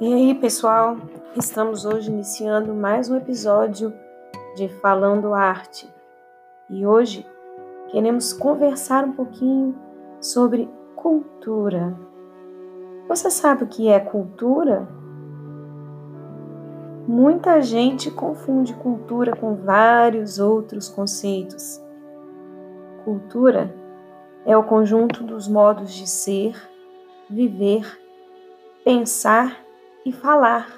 E aí, pessoal? Estamos hoje iniciando mais um episódio de Falando Arte. E hoje queremos conversar um pouquinho sobre cultura. Você sabe o que é cultura? Muita gente confunde cultura com vários outros conceitos. Cultura é o conjunto dos modos de ser, viver, pensar e falar.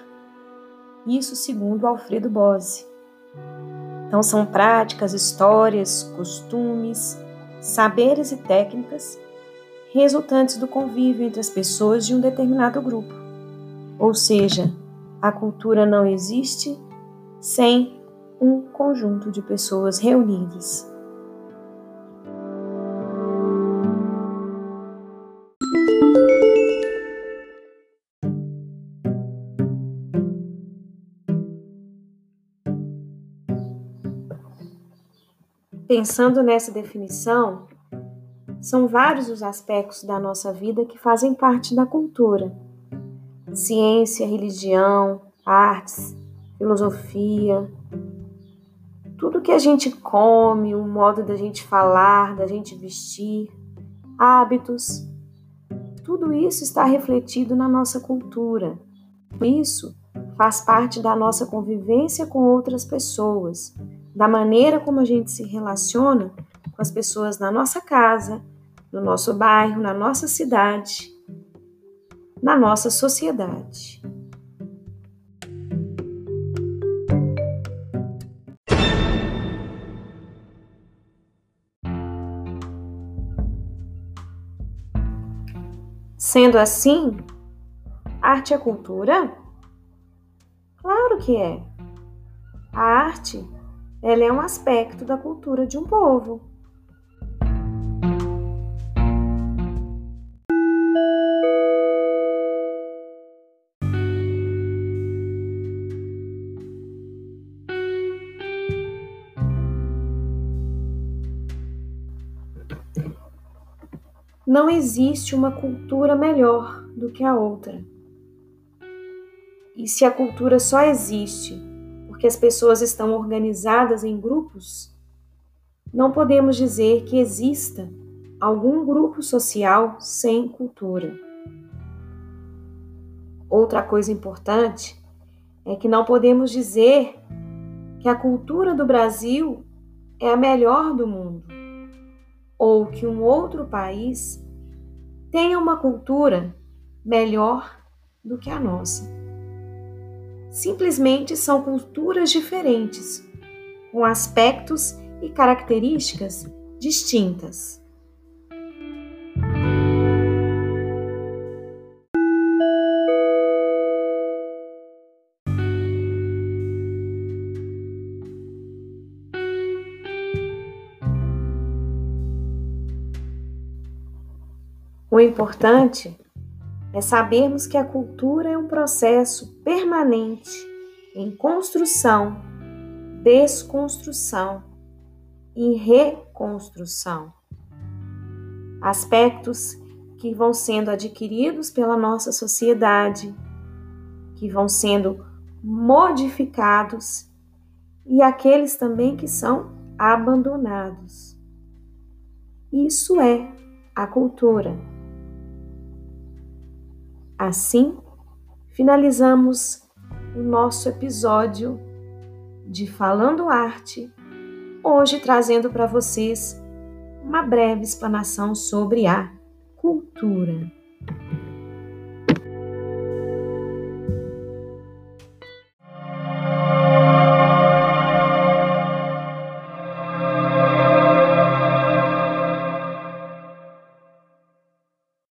Isso segundo Alfredo Bose. Então são práticas, histórias, costumes, saberes e técnicas resultantes do convívio entre as pessoas de um determinado grupo. Ou seja, a cultura não existe sem um conjunto de pessoas reunidas. Pensando nessa definição, são vários os aspectos da nossa vida que fazem parte da cultura: ciência, religião, artes, filosofia, tudo que a gente come, o modo da gente falar, da gente vestir, hábitos, tudo isso está refletido na nossa cultura. Isso faz parte da nossa convivência com outras pessoas, da maneira como a gente se relaciona com as pessoas na nossa casa, no nosso bairro, na nossa cidade, na nossa sociedade. Sendo assim, arte é cultura? Claro que é. A arte ela é um aspecto da cultura de um povo. Não existe uma cultura melhor do que a outra. E se a cultura só existe porque as pessoas estão organizadas em grupos, não podemos dizer que exista algum grupo social sem cultura. Outra coisa importante é que não podemos dizer que a cultura do Brasil é a melhor do mundo ou que um outro país tenha uma cultura melhor do que a nossa simplesmente são culturas diferentes, com aspectos e características distintas. O importante é sabermos que a cultura é um processo permanente em construção, desconstrução e reconstrução. Aspectos que vão sendo adquiridos pela nossa sociedade, que vão sendo modificados e aqueles também que são abandonados. Isso é a cultura. Assim, finalizamos o nosso episódio de Falando Arte, hoje trazendo para vocês uma breve explanação sobre a cultura.